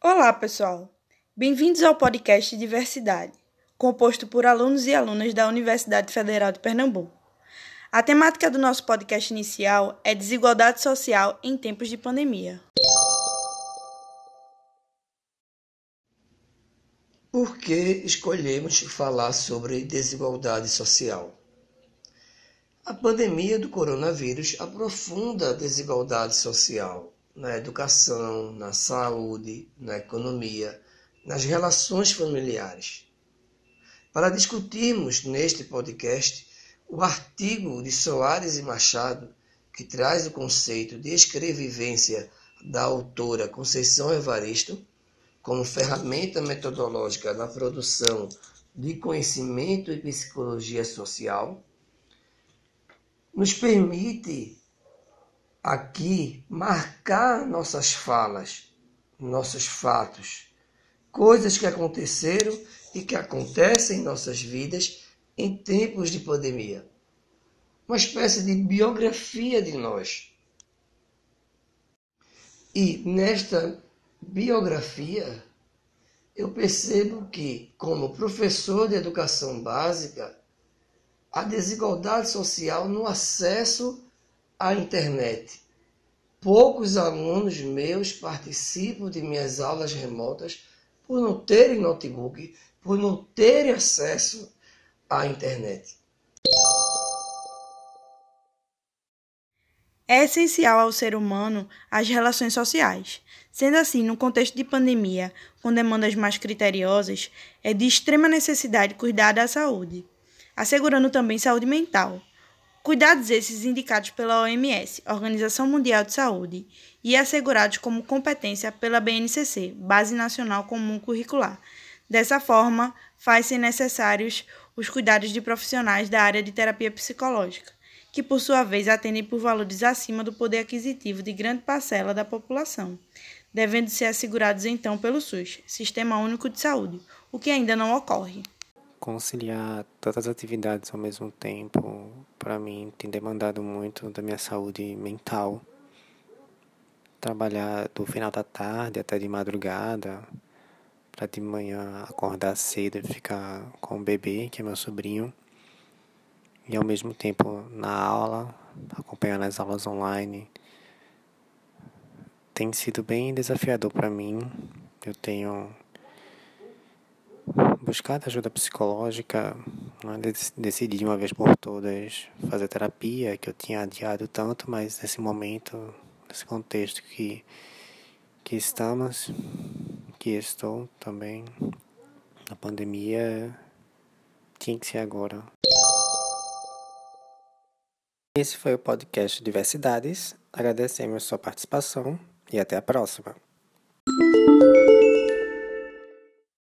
Olá, pessoal! Bem-vindos ao podcast Diversidade, composto por alunos e alunas da Universidade Federal de Pernambuco. A temática do nosso podcast inicial é desigualdade social em tempos de pandemia. Por que escolhemos falar sobre desigualdade social? A pandemia do coronavírus aprofunda a desigualdade social na educação, na saúde, na economia, nas relações familiares. Para discutirmos neste podcast o artigo de Soares e Machado, que traz o conceito de escrevivência da autora Conceição Evaristo, como ferramenta metodológica na produção de conhecimento e psicologia social, nos permite aqui marcar nossas falas, nossos fatos, coisas que aconteceram e que acontecem em nossas vidas em tempos de pandemia. Uma espécie de biografia de nós. E nesta biografia, eu percebo que, como professor de educação básica, a desigualdade social no acesso à internet. Poucos alunos meus participam de minhas aulas remotas por não terem notebook, por não terem acesso à internet. É essencial ao ser humano as relações sociais. Sendo assim, no contexto de pandemia, com demandas mais criteriosas, é de extrema necessidade cuidar da saúde, assegurando também saúde mental. Cuidados esses indicados pela OMS, Organização Mundial de Saúde, e assegurados como competência pela BNCC, Base Nacional Comum Curricular. Dessa forma, faz-se necessários os cuidados de profissionais da área de terapia psicológica que por sua vez atendem por valores acima do poder aquisitivo de grande parcela da população, devendo ser assegurados então pelo SUS, Sistema Único de Saúde, o que ainda não ocorre. Conciliar todas as atividades ao mesmo tempo, para mim, tem demandado muito da minha saúde mental. Trabalhar do final da tarde até de madrugada, para de manhã acordar cedo e ficar com o bebê, que é meu sobrinho e ao mesmo tempo na aula, acompanhando as aulas online. Tem sido bem desafiador para mim. Eu tenho buscado ajuda psicológica, decidi uma vez por todas fazer terapia, que eu tinha adiado tanto, mas nesse momento, nesse contexto que, que estamos, que estou também, na pandemia, tinha que ser agora. Esse foi o podcast Diversidades. Agradecemos sua participação e até a próxima.